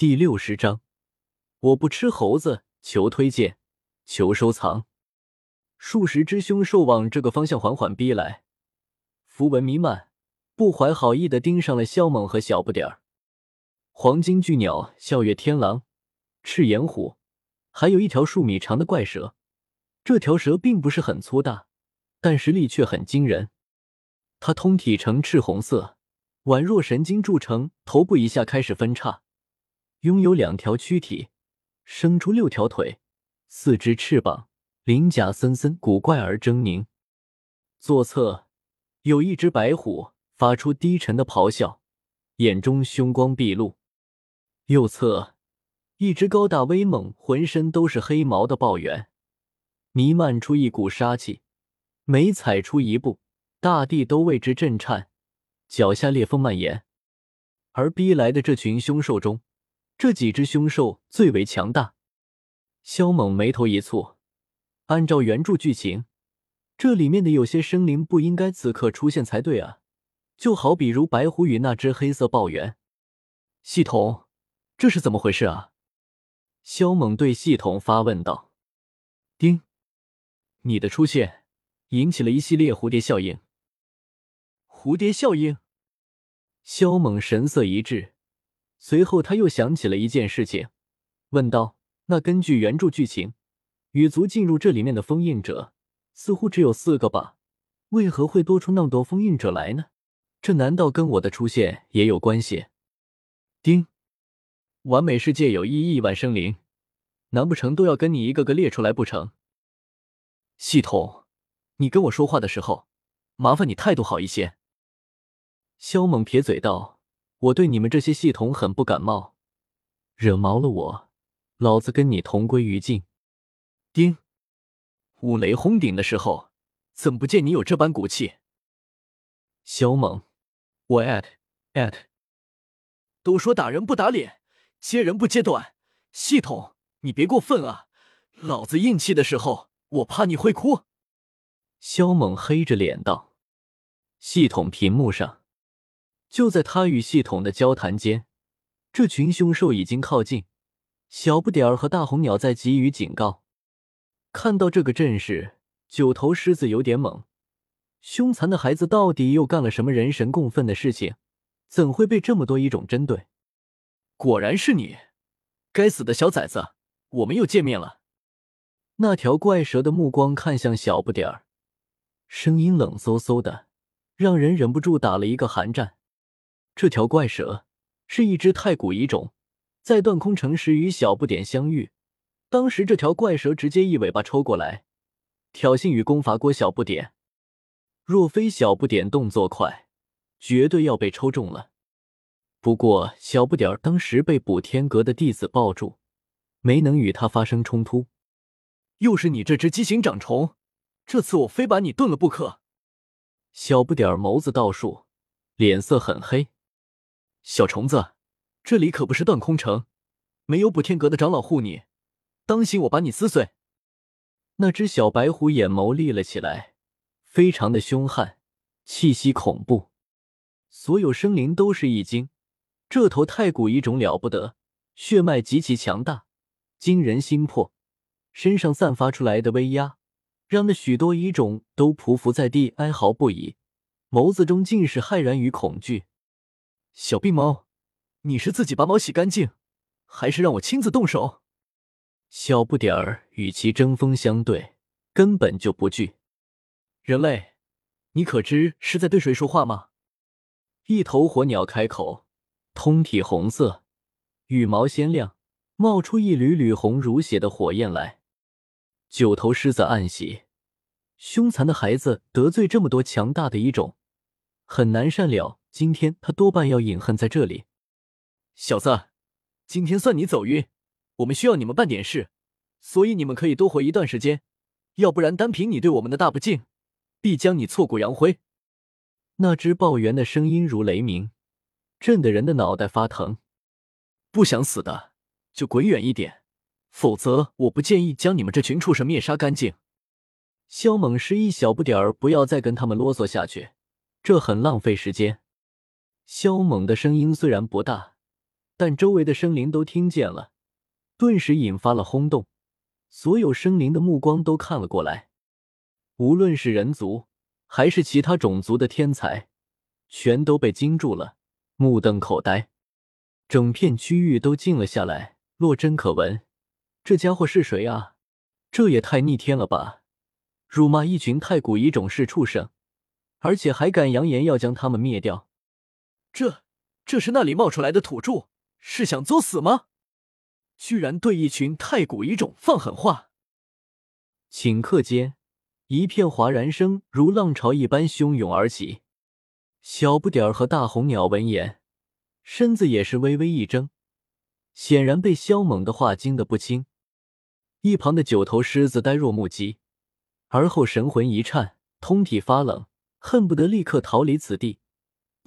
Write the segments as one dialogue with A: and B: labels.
A: 第六十章，我不吃猴子，求推荐，求收藏。数十只凶兽往这个方向缓缓逼来，符文弥漫，不怀好意的盯上了肖猛和小不点儿。黄金巨鸟、笑月天狼、赤炎虎，还有一条数米长的怪蛇。这条蛇并不是很粗大，但实力却很惊人。它通体呈赤红色，宛若神经铸成，头部以下开始分叉。拥有两条躯体，生出六条腿，四只翅膀，鳞甲森森，古怪而狰狞。左侧有一只白虎，发出低沉的咆哮，眼中凶光毕露；右侧一只高大威猛、浑身都是黑毛的豹猿，弥漫出一股杀气，每踩出一步，大地都为之震颤，脚下裂缝蔓延。而逼来的这群凶兽中，这几只凶兽最为强大，萧猛眉头一蹙。按照原著剧情，这里面的有些生灵不应该此刻出现才对啊！就好比如白虎与那只黑色豹猿。系统，这是怎么回事啊？萧猛对系统发问道：“丁，你的出现引起了一系列蝴蝶效应。”蝴蝶效应。萧猛神色一滞。随后，他又想起了一件事情，问道：“那根据原著剧情，羽族进入这里面的封印者似乎只有四个吧？为何会多出那么多封印者来呢？这难道跟我的出现也有关系？”丁，完美世界有一亿万生灵，难不成都要跟你一个个列出来不成？系统，你跟我说话的时候，麻烦你态度好一些。”萧猛撇嘴道。我对你们这些系统很不感冒，惹毛了我，老子跟你同归于尽。丁，五雷轰顶的时候，怎么不见你有这般骨气？萧猛，我 at at，都说打人不打脸，揭人不揭短，系统你别过分啊！老子硬气的时候，我怕你会哭。萧猛黑着脸道。系统屏幕上。就在他与系统的交谈间，这群凶兽已经靠近。小不点儿和大红鸟在给予警告。看到这个阵势，九头狮子有点懵。凶残的孩子到底又干了什么人神共愤的事情？怎会被这么多异种针对？果然是你，该死的小崽子！我们又见面了。那条怪蛇的目光看向小不点儿，声音冷飕飕的，让人忍不住打了一个寒战。这条怪蛇是一只太古遗种，在断空城时与小不点相遇。当时这条怪蛇直接一尾巴抽过来，挑衅与攻伐过小不点。若非小不点动作快，绝对要被抽中了。不过小不点当时被补天阁的弟子抱住，没能与他发生冲突。又是你这只畸形长虫，这次我非把你炖了不可！小不点眸子倒竖，脸色很黑。小虫子，这里可不是断空城，没有补天阁的长老护你，当心我把你撕碎！那只小白虎眼眸立了起来，非常的凶悍，气息恐怖。所有生灵都是一惊，这头太古一种了不得，血脉极其强大，惊人心魄，身上散发出来的威压，让那许多一种都匍匐在地，哀嚎不已，眸子中尽是骇然与恐惧。小病猫，你是自己把毛洗干净，还是让我亲自动手？小不点儿与其针锋相对，根本就不惧。人类，你可知是在对谁说话吗？一头火鸟开口，通体红色，羽毛鲜亮，冒出一缕缕红如血的火焰来。九头狮子暗喜，凶残的孩子得罪这么多强大的一种，很难善了。今天他多半要隐恨在这里，小子，今天算你走运。我们需要你们办点事，所以你们可以多活一段时间，要不然单凭你对我们的大不敬，必将你挫骨扬灰。那只豹猿的声音如雷鸣，震得人的脑袋发疼。不想死的就滚远一点，否则我不建议将你们这群畜生灭杀干净。萧猛示意小不点儿不要再跟他们啰嗦下去，这很浪费时间。萧猛的声音虽然不大，但周围的生灵都听见了，顿时引发了轰动。所有生灵的目光都看了过来，无论是人族还是其他种族的天才，全都被惊住了，目瞪口呆。整片区域都静了下来，若真可闻。这家伙是谁啊？这也太逆天了吧！辱骂一群太古遗种是畜生，而且还敢扬言要将他们灭掉。
B: 这，这是那里冒出来的土著？是想作死吗？居然对一群太古遗种放狠话！
A: 顷刻间，一片哗然声如浪潮一般汹涌而起。小不点儿和大红鸟闻言，身子也是微微一怔，显然被萧猛的话惊得不轻。一旁的九头狮子呆若木鸡，而后神魂一颤，通体发冷，恨不得立刻逃离此地，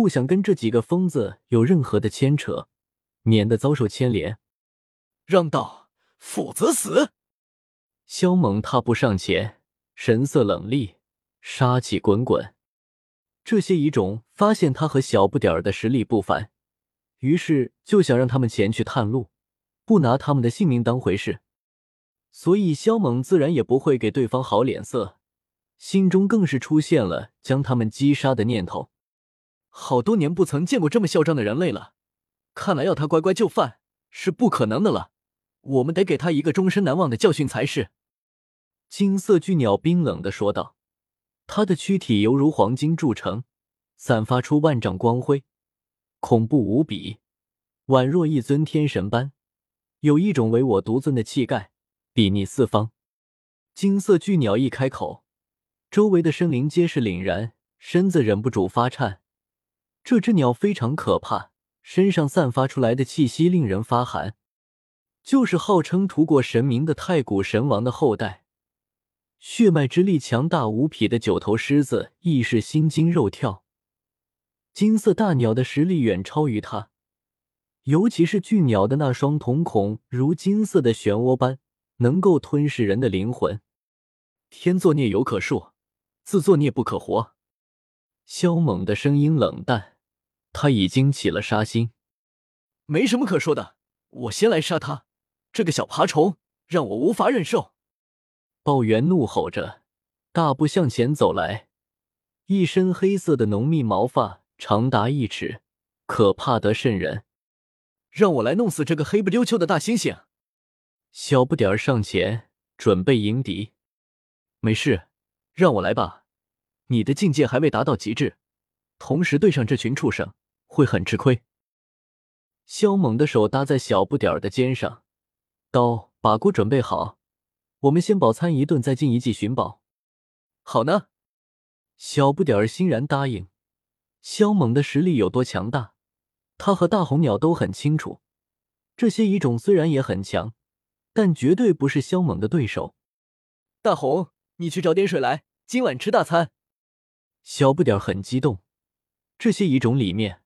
A: 不想跟这几个疯子有任何的牵扯，免得遭受牵连。
B: 让道，否则死！
A: 萧猛踏步上前，神色冷厉，杀气滚滚。这些遗种发现他和小不点儿的实力不凡，于是就想让他们前去探路，不拿他们的性命当回事。所以萧猛自然也不会给对方好脸色，心中更是出现了将他们击杀的念头。
B: 好多年不曾见过这么嚣张的人类了，看来要他乖乖就范是不可能的了。我们得给他一个终身难忘的教训才是。”
A: 金色巨鸟冰冷的说道。它的躯体犹如黄金铸成，散发出万丈光辉，恐怖无比，宛若一尊天神般，有一种唯我独尊的气概，睥睨四方。金色巨鸟一开口，周围的生灵皆是凛然，身子忍不住发颤。这只鸟非常可怕，身上散发出来的气息令人发寒。就是号称屠过神明的太古神王的后代，血脉之力强大无匹的九头狮子亦是心惊肉跳。金色大鸟的实力远超于它，尤其是巨鸟的那双瞳孔如金色的漩涡般，能够吞噬人的灵魂。
B: 天作孽犹可恕，自作孽不可活。
A: 萧猛的声音冷淡，他已经起了杀心。
B: 没什么可说的，我先来杀他。这个小爬虫让我无法忍受！
A: 暴猿怒吼着，大步向前走来，一身黑色的浓密毛发长达一尺，可怕得渗人。
B: 让我来弄死这个黑不溜秋的大猩猩！
A: 小不点儿上前准备迎敌。
B: 没事，让我来吧。你的境界还未达到极致，同时对上这群畜生会很吃亏。
A: 萧猛的手搭在小不点儿的肩上。刀把锅准备好，我们先饱餐一顿，再进一记寻宝。
B: 好呢，
A: 小不点儿欣然答应。萧猛的实力有多强大，他和大红鸟都很清楚。这些遗种虽然也很强，但绝对不是萧猛的对手。
B: 大红，你去找点水来，今晚吃大餐。
A: 小不点很激动，这些遗种里面，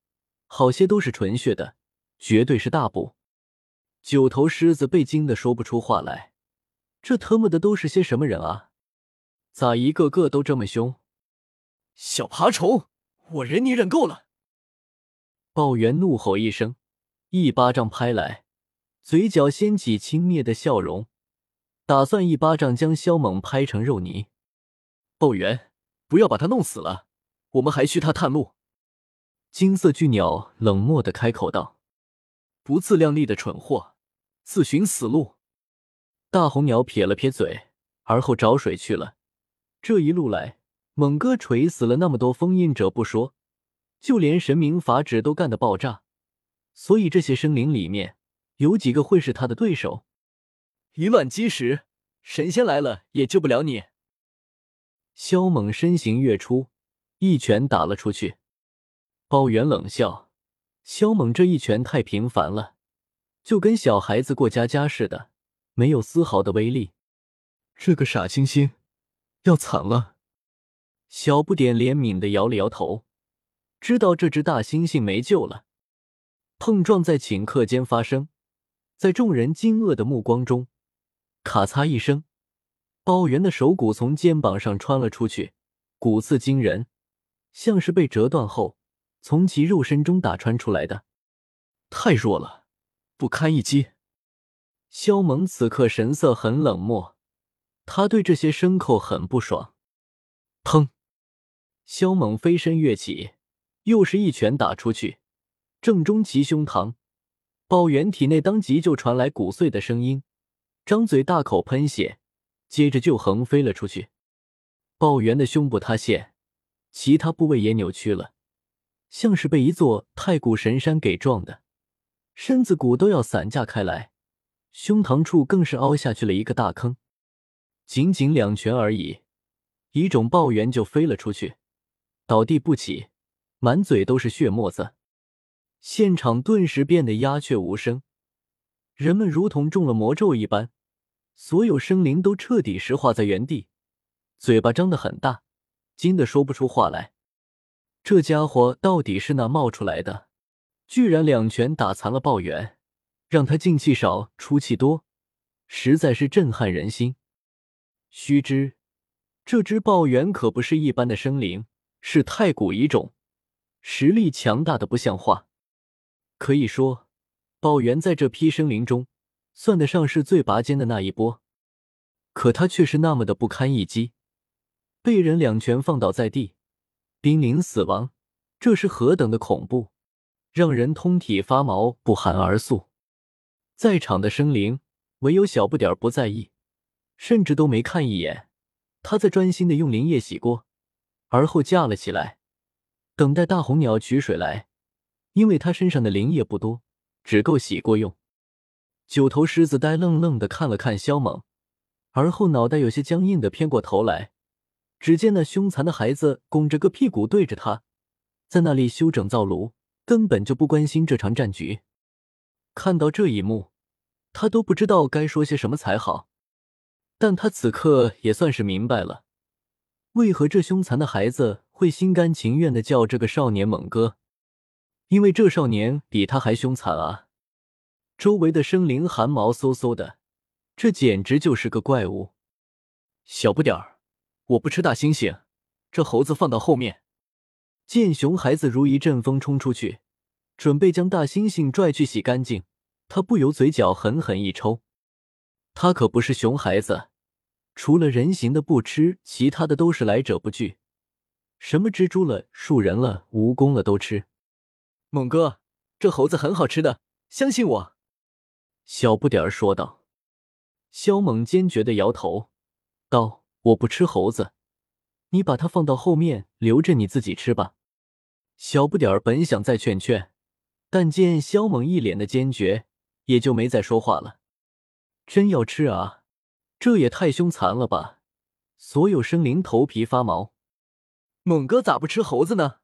A: 好些都是纯血的，绝对是大补。九头狮子被惊得说不出话来，这特么的都是些什么人啊？咋一个个都这么凶？
B: 小爬虫，我忍你忍够了！
A: 暴猿怒吼一声，一巴掌拍来，嘴角掀起轻蔑的笑容，打算一巴掌将萧猛拍成肉泥。
B: 暴猿，不要把他弄死了，我们还需他探路。
A: 金色巨鸟冷漠的开口道：“
B: 不自量力的蠢货！”自寻死路！
A: 大红鸟撇了撇嘴，而后找水去了。这一路来，猛哥锤死了那么多封印者不说，就连神明法旨都干得爆炸。所以这些生灵里面，有几个会是他的对手？
B: 以卵击石，神仙来了也救不了你。
A: 萧猛身形跃出，一拳打了出去。包元冷笑：萧猛这一拳太频繁了。就跟小孩子过家家似的，没有丝毫的威力。
B: 这个傻猩猩要惨了。
A: 小不点怜悯的摇了摇头，知道这只大猩猩没救了。碰撞在顷刻间发生，在众人惊愕的目光中，咔嚓一声，包圆的手骨从肩膀上穿了出去，骨刺惊人，像是被折断后从其肉身中打穿出来的。
B: 太弱了。不堪一击。
A: 萧猛此刻神色很冷漠，他对这些牲口很不爽。砰！萧猛飞身跃起，又是一拳打出去，正中其胸膛。豹猿体内当即就传来骨碎的声音，张嘴大口喷血，接着就横飞了出去。豹猿的胸部塌陷，其他部位也扭曲了，像是被一座太古神山给撞的，身子骨都要散架开来，胸膛处更是凹下去了一个大坑。仅仅两拳而已，一种豹猿就飞了出去，倒地不起，满嘴都是血沫子。现场顿时变得鸦雀无声，人们如同中了魔咒一般，所有生灵都彻底石化在原地。嘴巴张得很大，惊得说不出话来。这家伙到底是哪冒出来的？居然两拳打残了豹猿，让他进气少出气多，实在是震撼人心。须知，这只豹猿可不是一般的生灵，是太古遗种，实力强大的不像话。可以说，豹猿在这批生灵中，算得上是最拔尖的那一波。可他却是那么的不堪一击。被人两拳放倒在地，濒临死亡，这是何等的恐怖，让人通体发毛，不寒而栗。在场的生灵唯有小不点不在意，甚至都没看一眼。他在专心的用灵液洗锅，而后架了起来，等待大红鸟取水来，因为他身上的灵液不多，只够洗锅用。九头狮子呆愣愣的看了看萧猛，而后脑袋有些僵硬的偏过头来。只见那凶残的孩子拱着个屁股对着他，在那里修整灶炉，根本就不关心这场战局。看到这一幕，他都不知道该说些什么才好。但他此刻也算是明白了，为何这凶残的孩子会心甘情愿的叫这个少年猛哥，因为这少年比他还凶残啊！周围的生灵汗毛嗖嗖的，这简直就是个怪物。
B: 小不点儿。我不吃大猩猩，这猴子放到后面。
A: 见熊孩子如一阵风冲出去，准备将大猩猩拽去洗干净，他不由嘴角狠狠一抽。他可不是熊孩子，除了人形的不吃，其他的都是来者不拒，什么蜘蛛了、树人了、蜈蚣了都吃。
B: 猛哥，这猴子很好吃的，相信我。”
A: 小不点儿说道。肖猛坚决的摇头道。我不吃猴子，你把它放到后面，留着你自己吃吧。小不点儿本想再劝劝，但见萧猛一脸的坚决，也就没再说话了。真要吃啊？这也太凶残了吧！所有生灵头皮发毛。
B: 猛哥咋不吃猴子呢？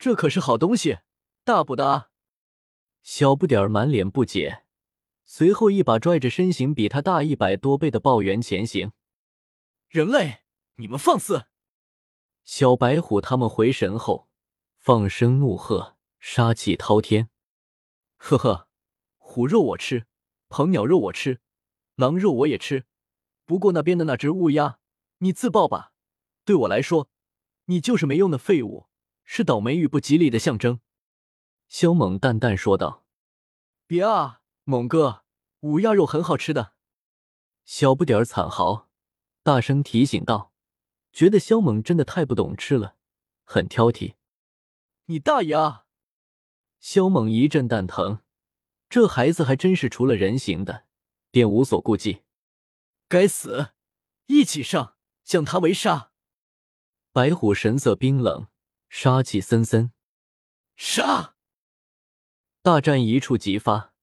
B: 这可是好东西，大补的啊！
A: 小不点儿满脸不解，随后一把拽着身形比他大一百多倍的豹猿前行。
B: 人类，你们放肆！
A: 小白虎他们回神后，放声怒喝，杀气滔天。
B: 呵呵，虎肉我吃，鹏鸟肉我吃，狼肉我也吃。不过那边的那只乌鸦，你自爆吧。对我来说，你就是没用的废物，是倒霉与不吉利的象征。
A: 萧猛淡淡说道：“
B: 别啊，猛哥，乌鸦肉很好吃的。”
A: 小不点儿惨嚎。大声提醒道：“觉得肖猛真的太不懂吃了，很挑剔。”
B: 你大爷啊！
A: 肖猛一阵蛋疼，这孩子还真是除了人形的，便无所顾忌。
B: 该死！一起上，将他围杀！
A: 白虎神色冰冷，杀气森森。
B: 杀！
A: 大战一触即发。